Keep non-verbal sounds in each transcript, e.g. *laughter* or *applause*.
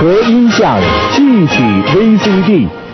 和音像具体 VCD。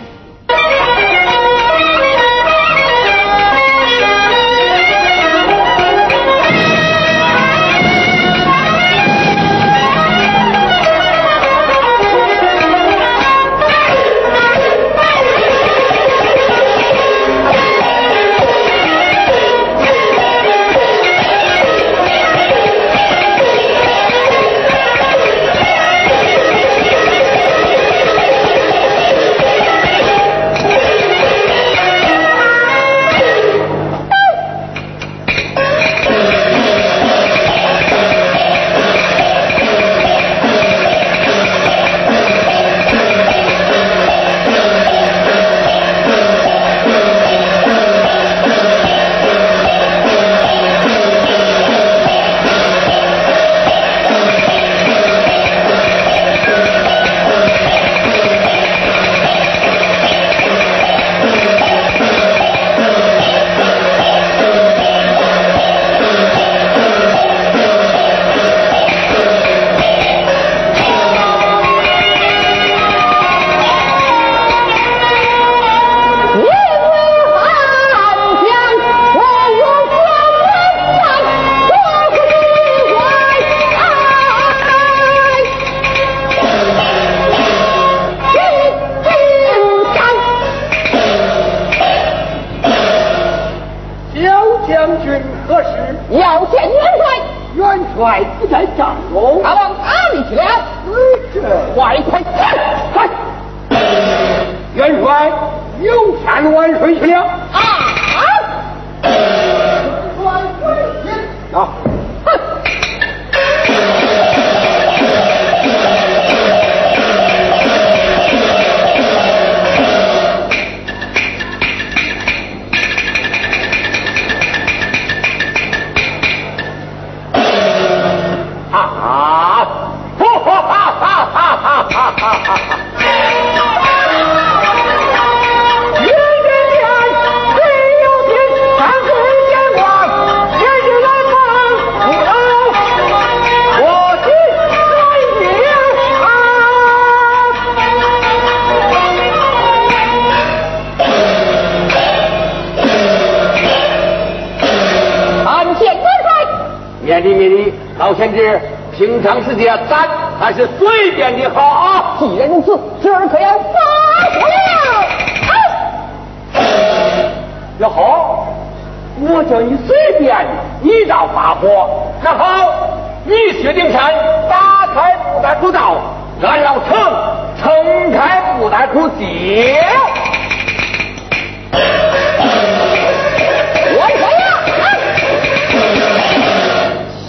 平常时间咱还是随便的好啊！既然如此，侄儿可要发火了。要好，我叫你随便，你倒发火。那好，你薛丁山打开布袋口道，俺老程撑开布袋口接。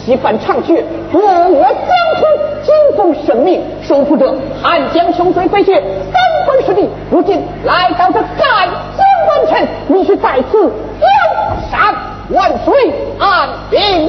几番长雪，我我江村惊风神命，守护者汉江雄水飞雪三分实力。如今来到这赣江关城，必须在此江山万岁，安定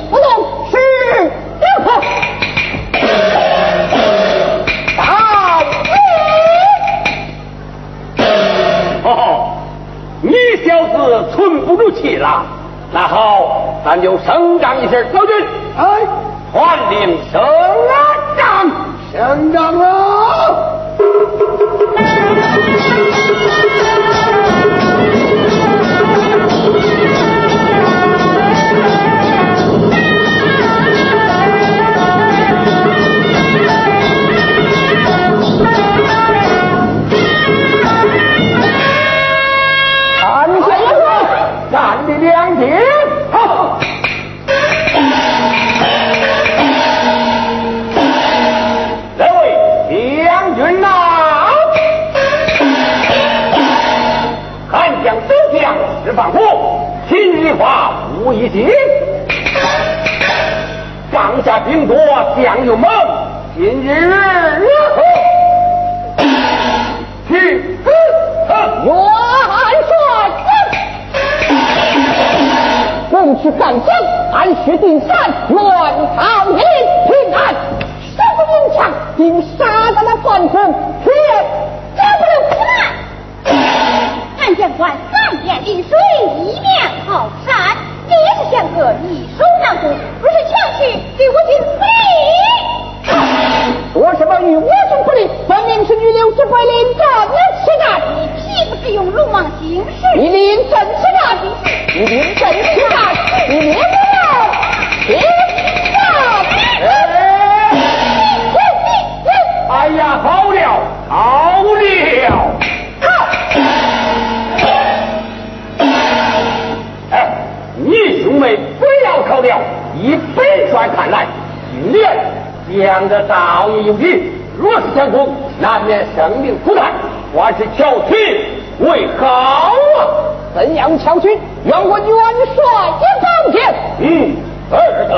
话无一心，上下兵多，将又猛，今日何？去，元帅，共去干将，安薛丁山，乱朝廷平安，杀不用枪，定杀得了反攻，却救不了俺将官。三言一水，一面靠山，你也是想个易守难攻，不是强去给我军不利。做什么与我军不利？分明是与刘志贵临战起战。你岂不是用鲁莽行事？你临阵起战，你临阵起战，你灭不了。哎呀，好了，好了！不要吵了。以本帅看来，今年讲的道义有理，若是相攻，难免生命涂炭，还是巧取为好啊！怎样巧取？愿我元帅一当见。嗯，二德。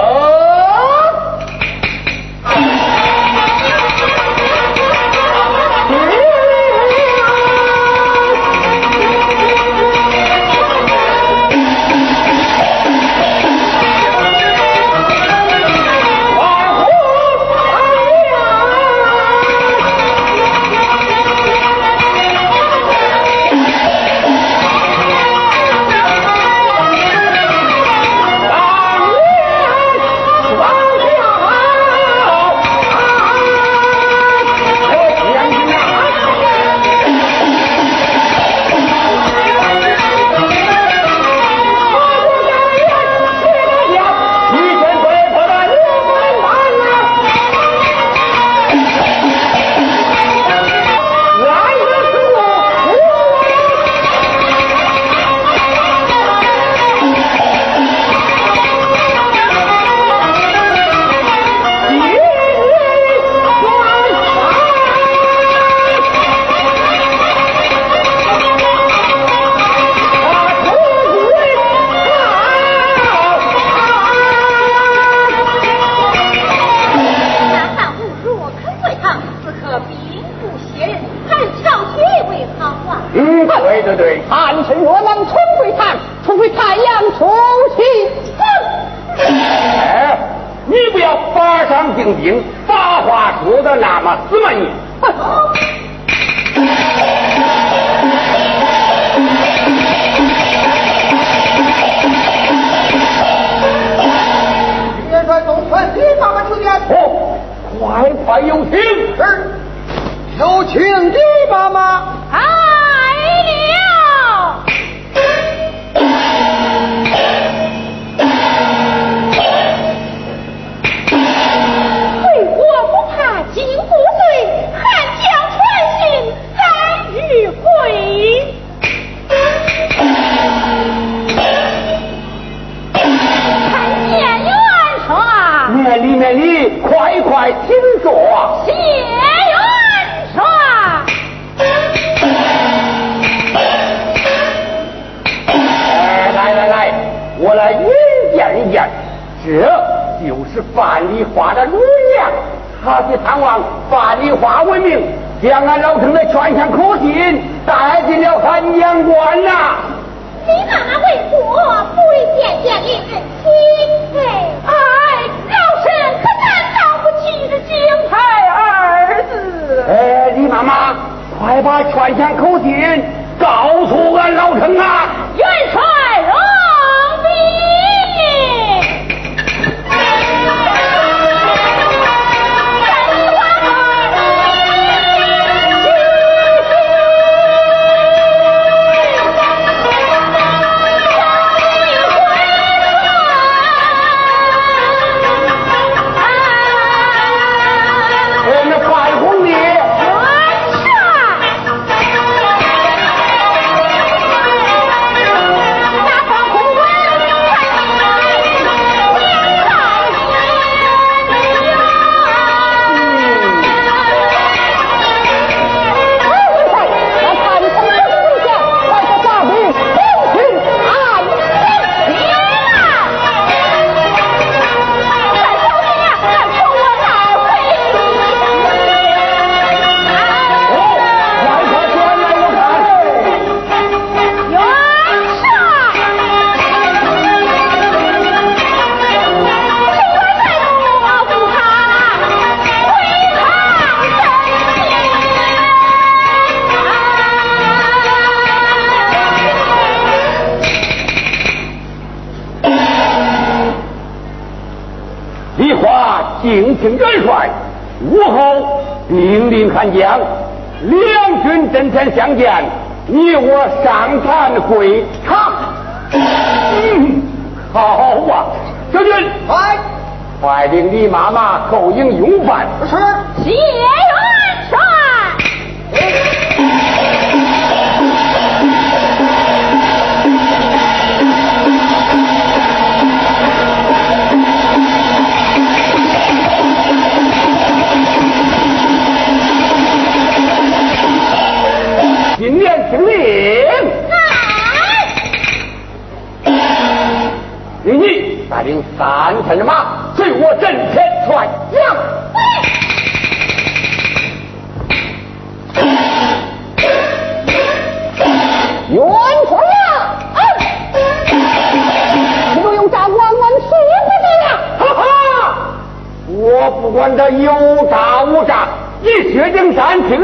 五杀一雪丁山听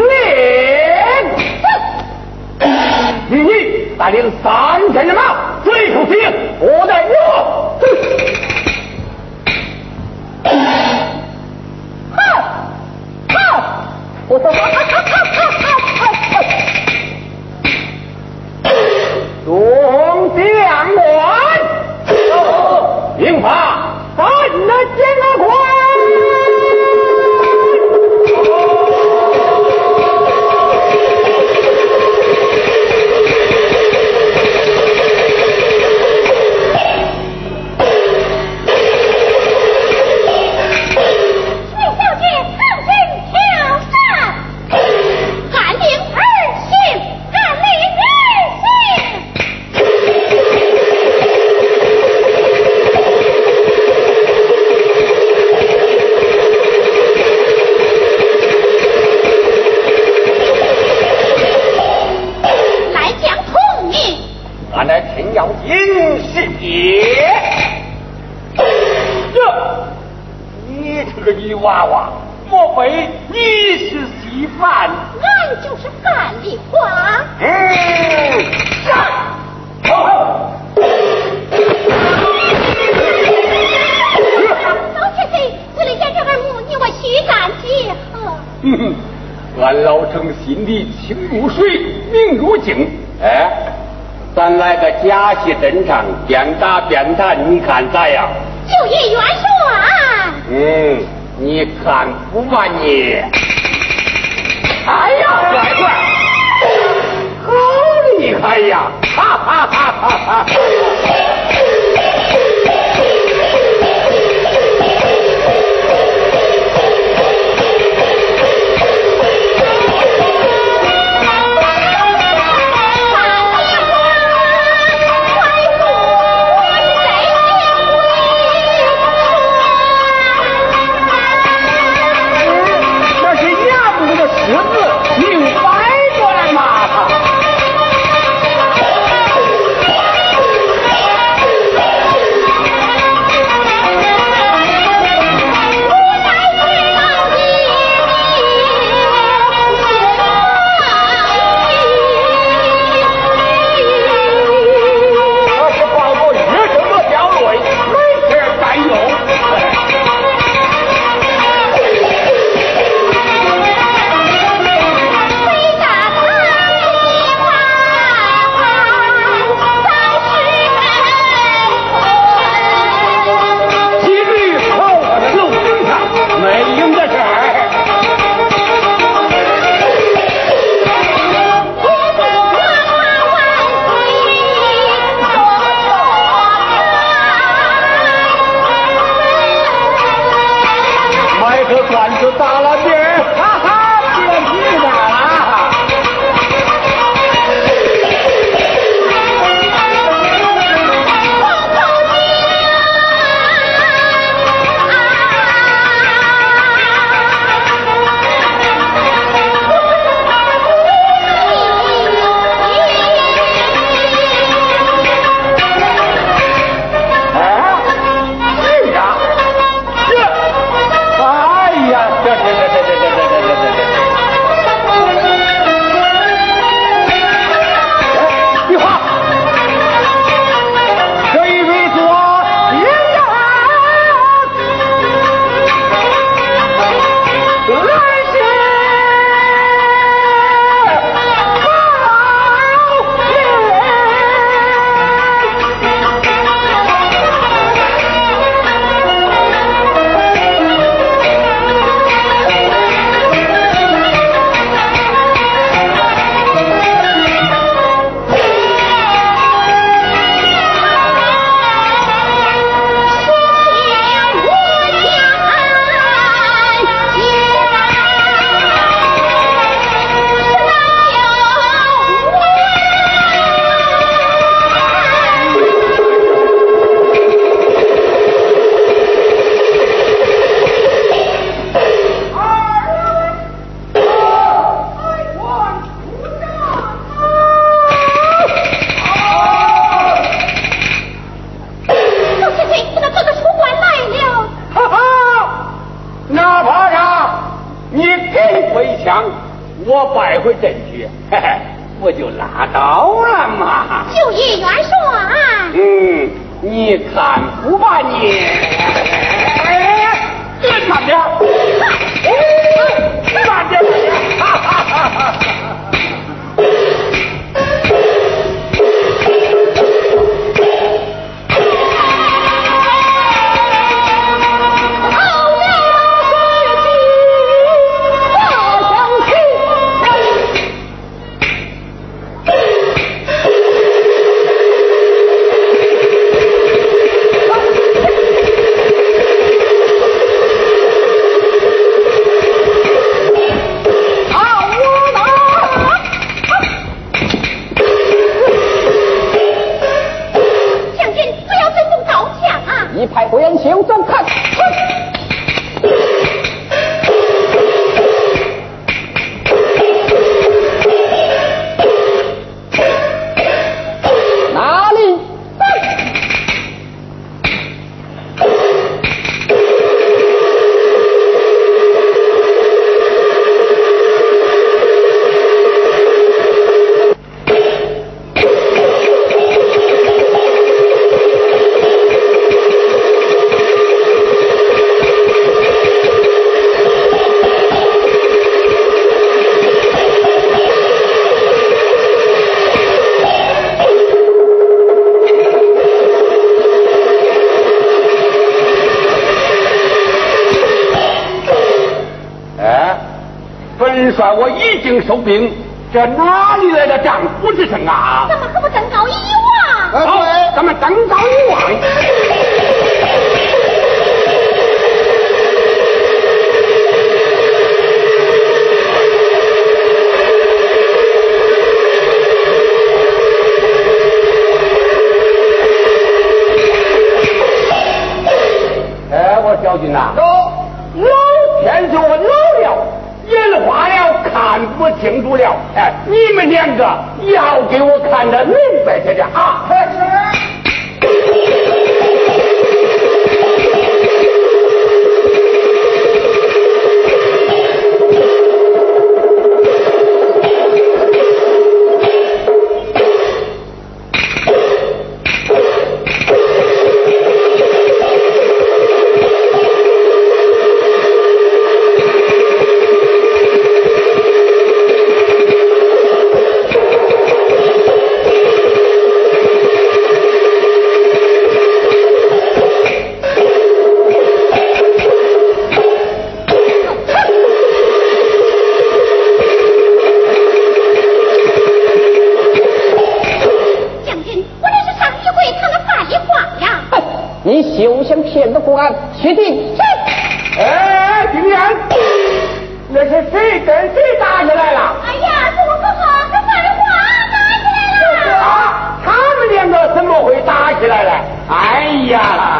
令你带领三千人马追出去我在一路哼哈哈哈哈哈哈哈哈哈哈中将官哦法把你的假戏真唱边打边谈你看咋样就业元帅啊。嗯你看不吧你哎呀。乖乖 *laughs* 好厉害呀。哈哈哈哈哈。帅，我已经收兵，这哪里来的丈夫之声啊？咱们可不登高一望？好，咱们登高一望。哎，我小军呐，老天说我老了。眼花了，看不清楚了。哎，你们两个要给我看得明白些的啊点啊！确定。哎，警员，那是谁跟谁打起来了？哎呀，怎么哥哥跟范华打起来了？啊，他们两个怎么会打起来了？哎呀！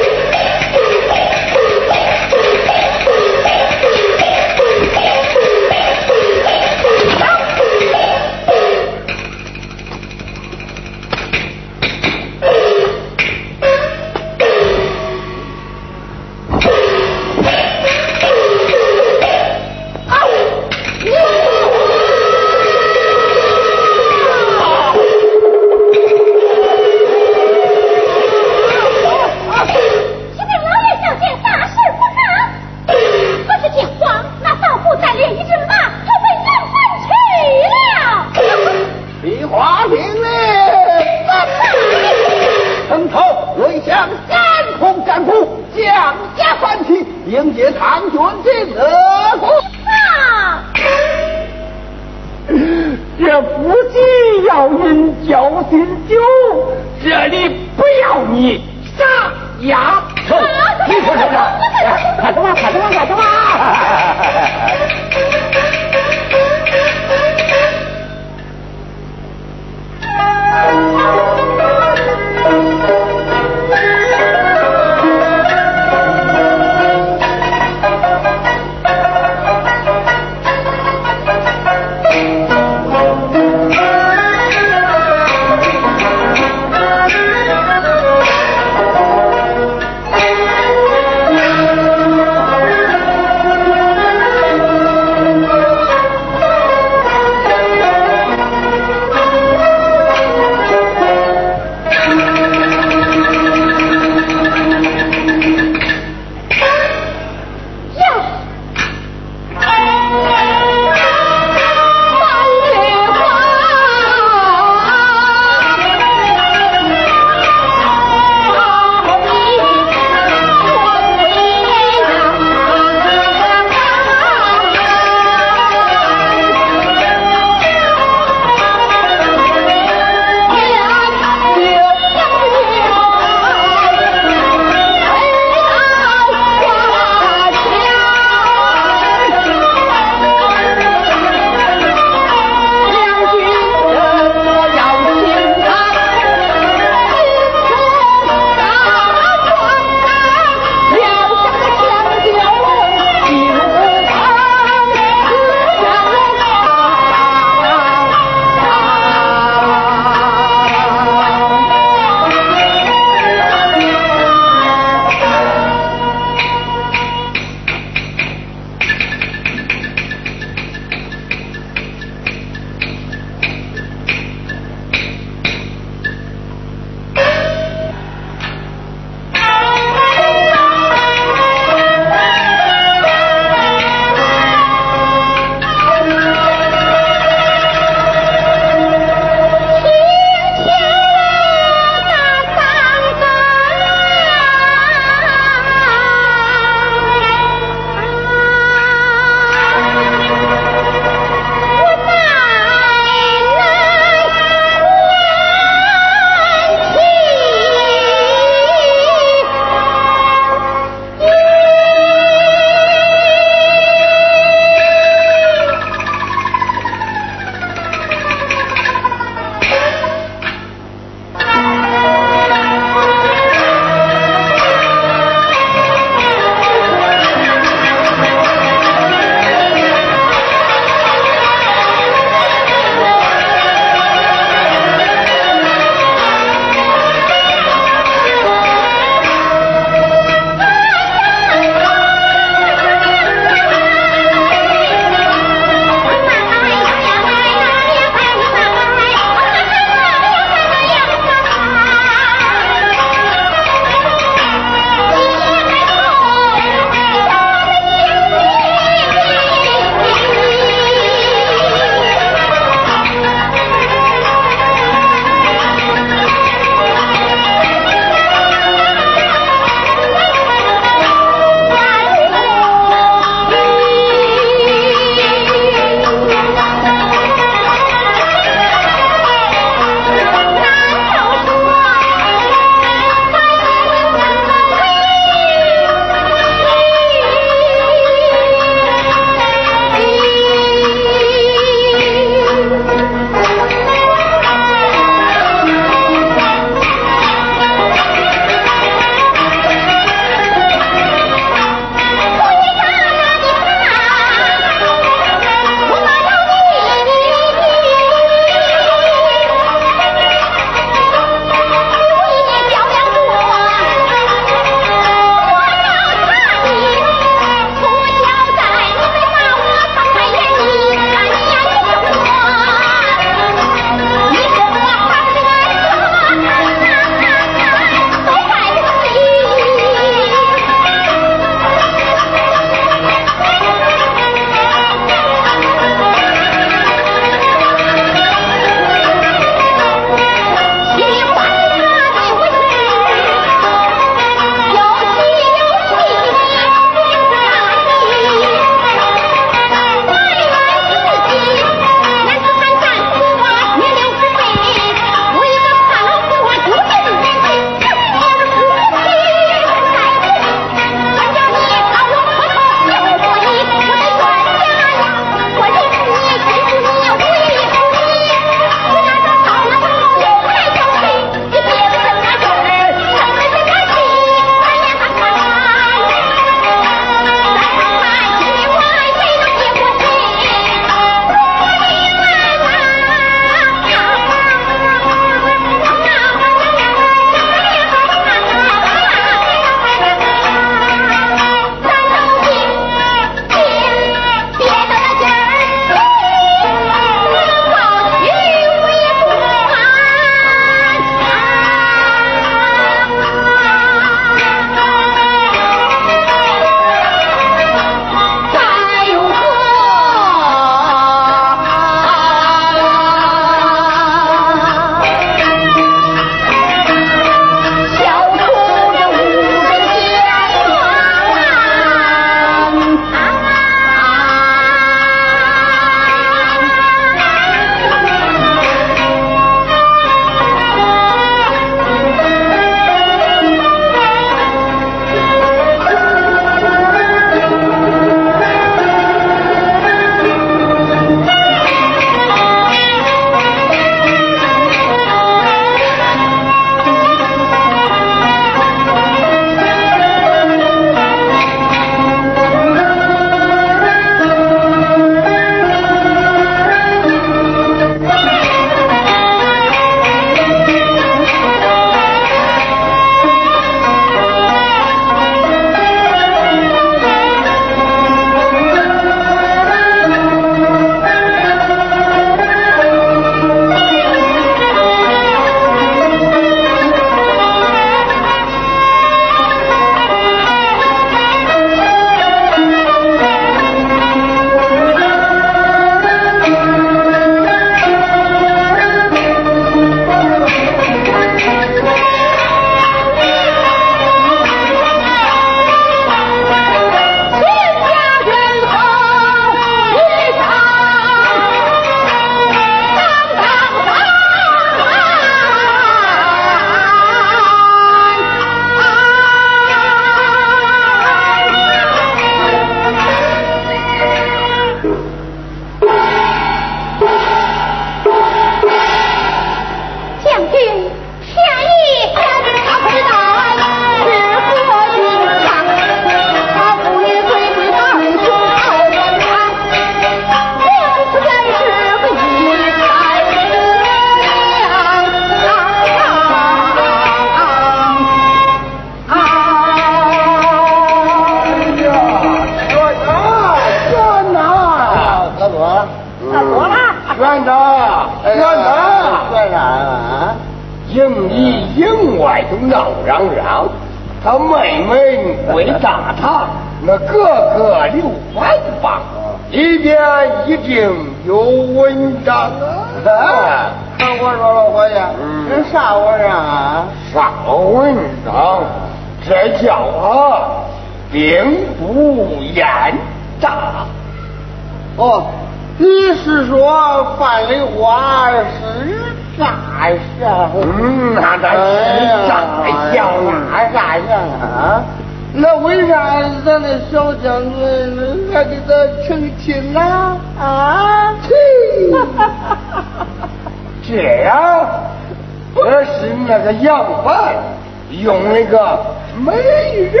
个美人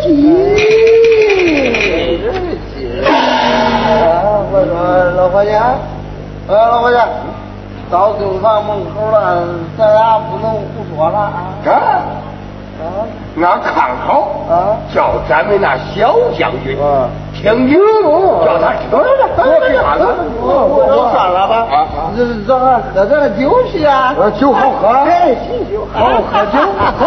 计。我说老伙计，哎，老伙计，到酒房门口了，咱俩不能胡说了啊。这，啊，俺看好啊，叫咱们那小将军啊，听明了，叫他吃了，别喝了，我我算了吧。啊，这这喝点酒去啊，酒好喝，哎，喜酒，好喝酒，好。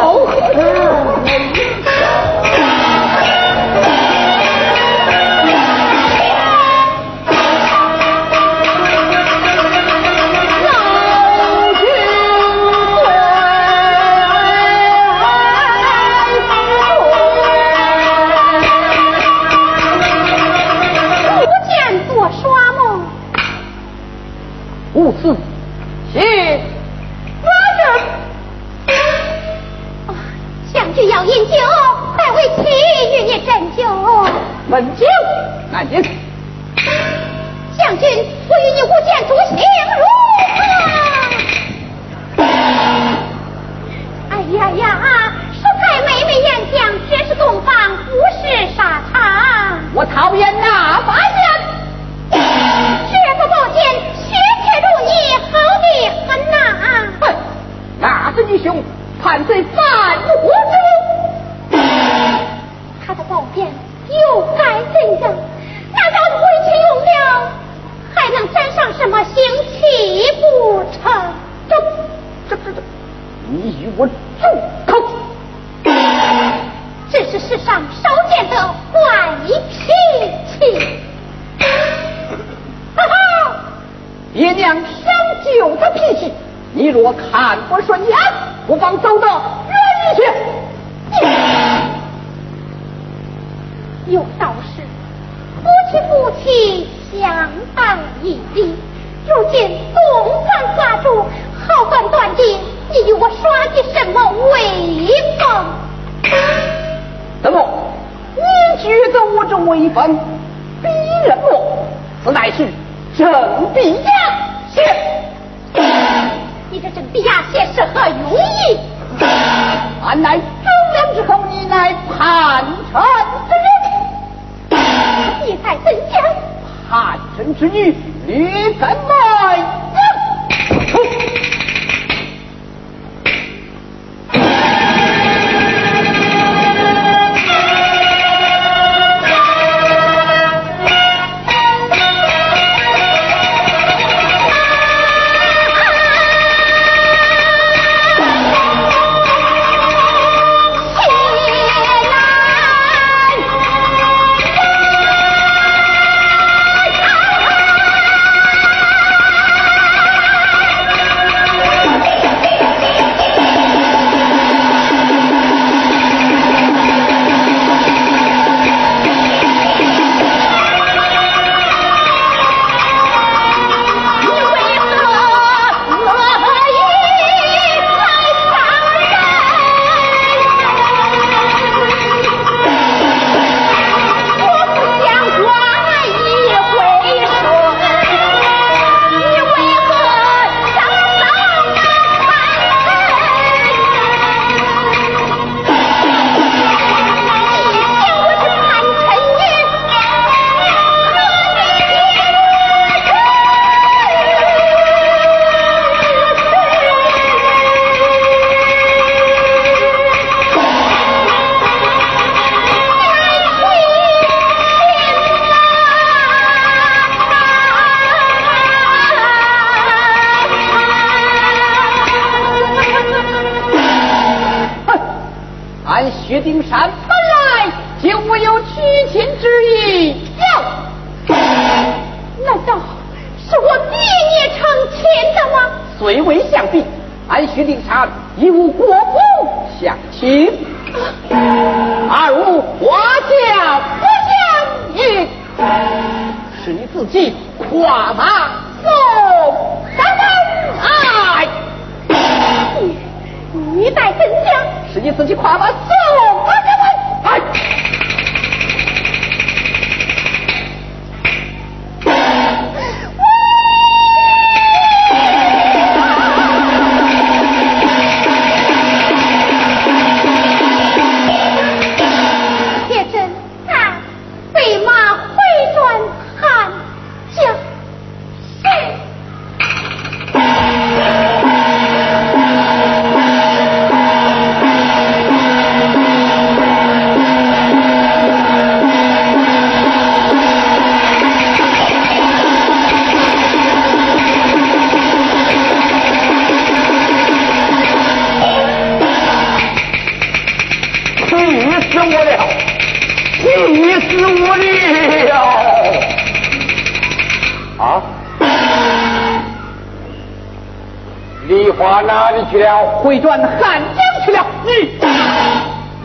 回转汉江去了。你，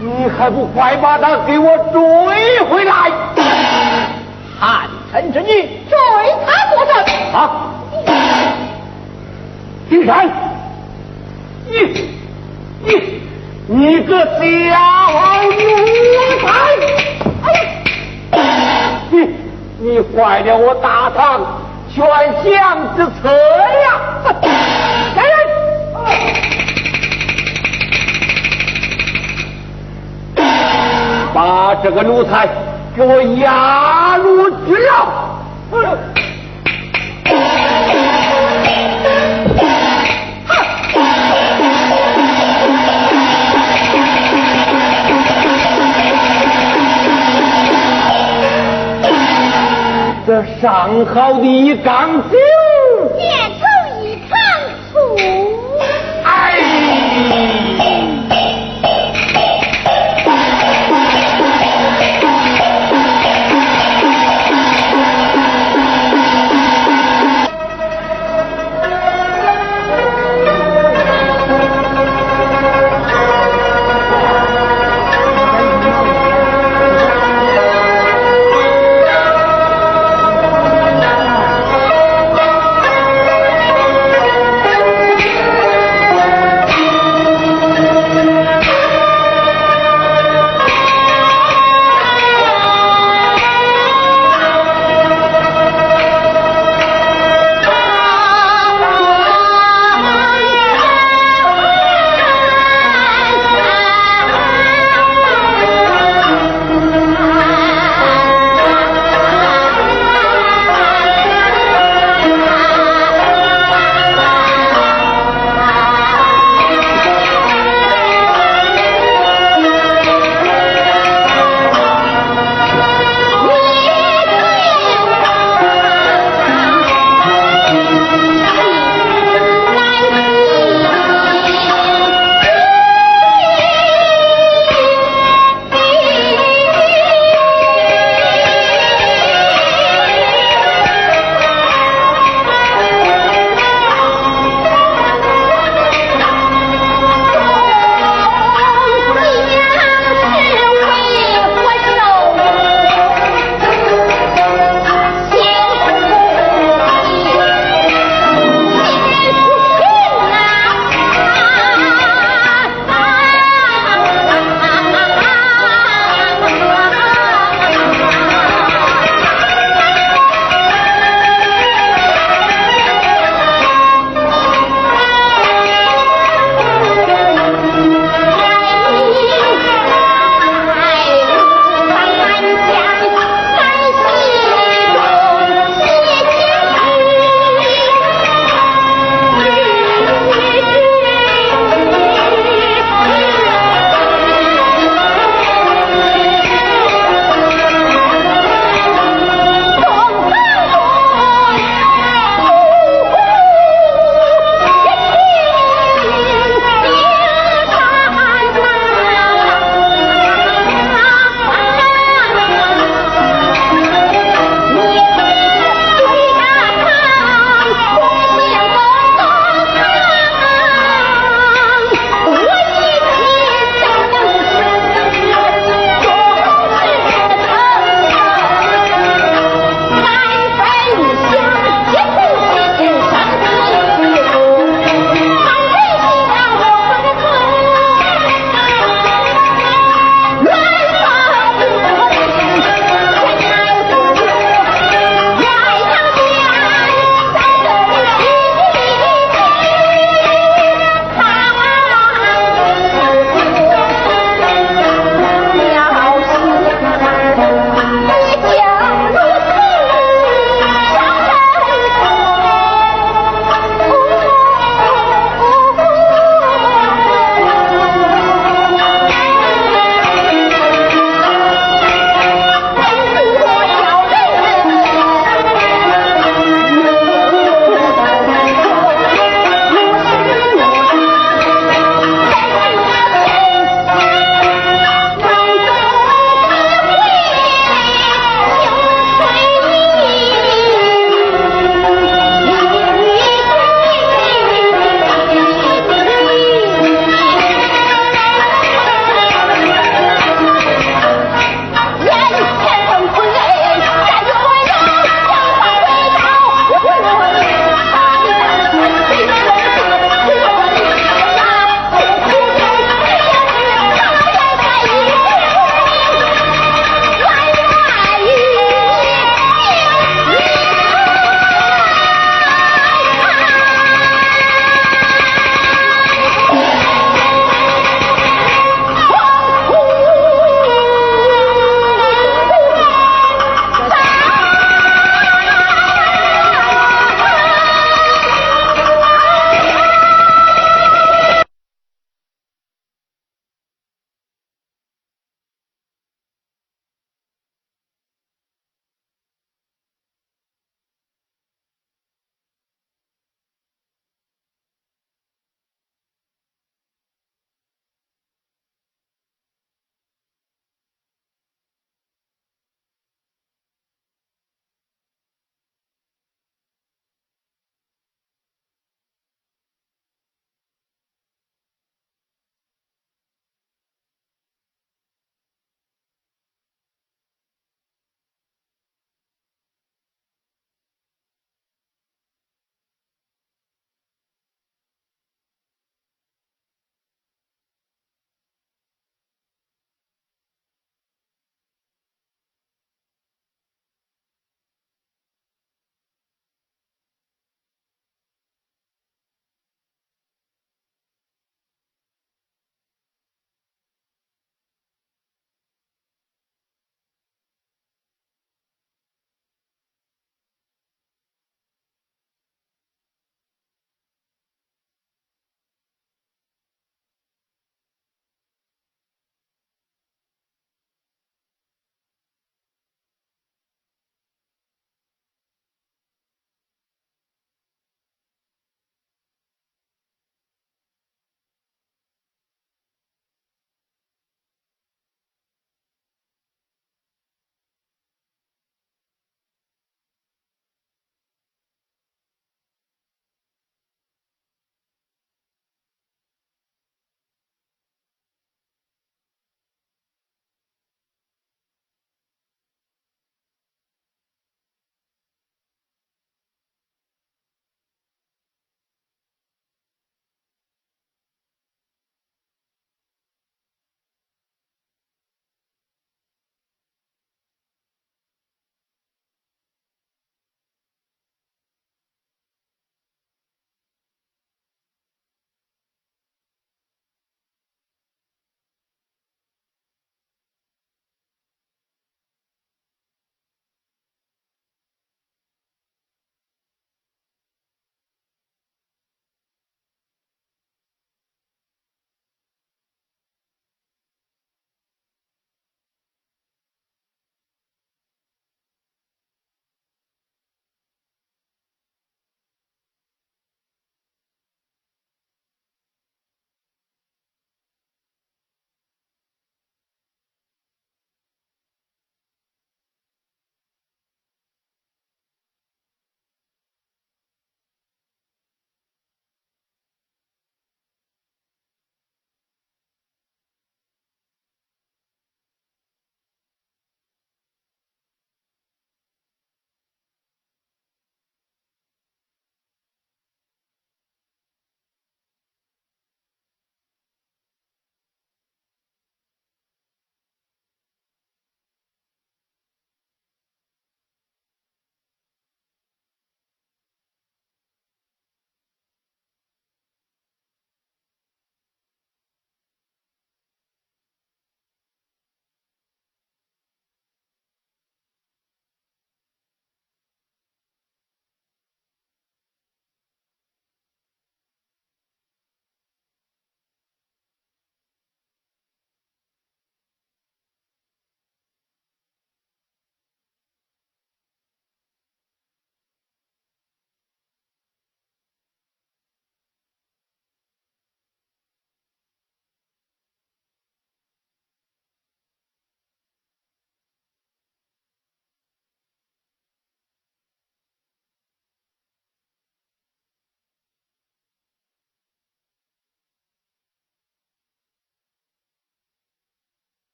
你还不快把他给我追回来？汉臣之女追他作甚？啊！丁山，你，你，你个小奴才！你，你坏了我大唐全相之策这个奴才给我押入军牢。这上好的一缸子。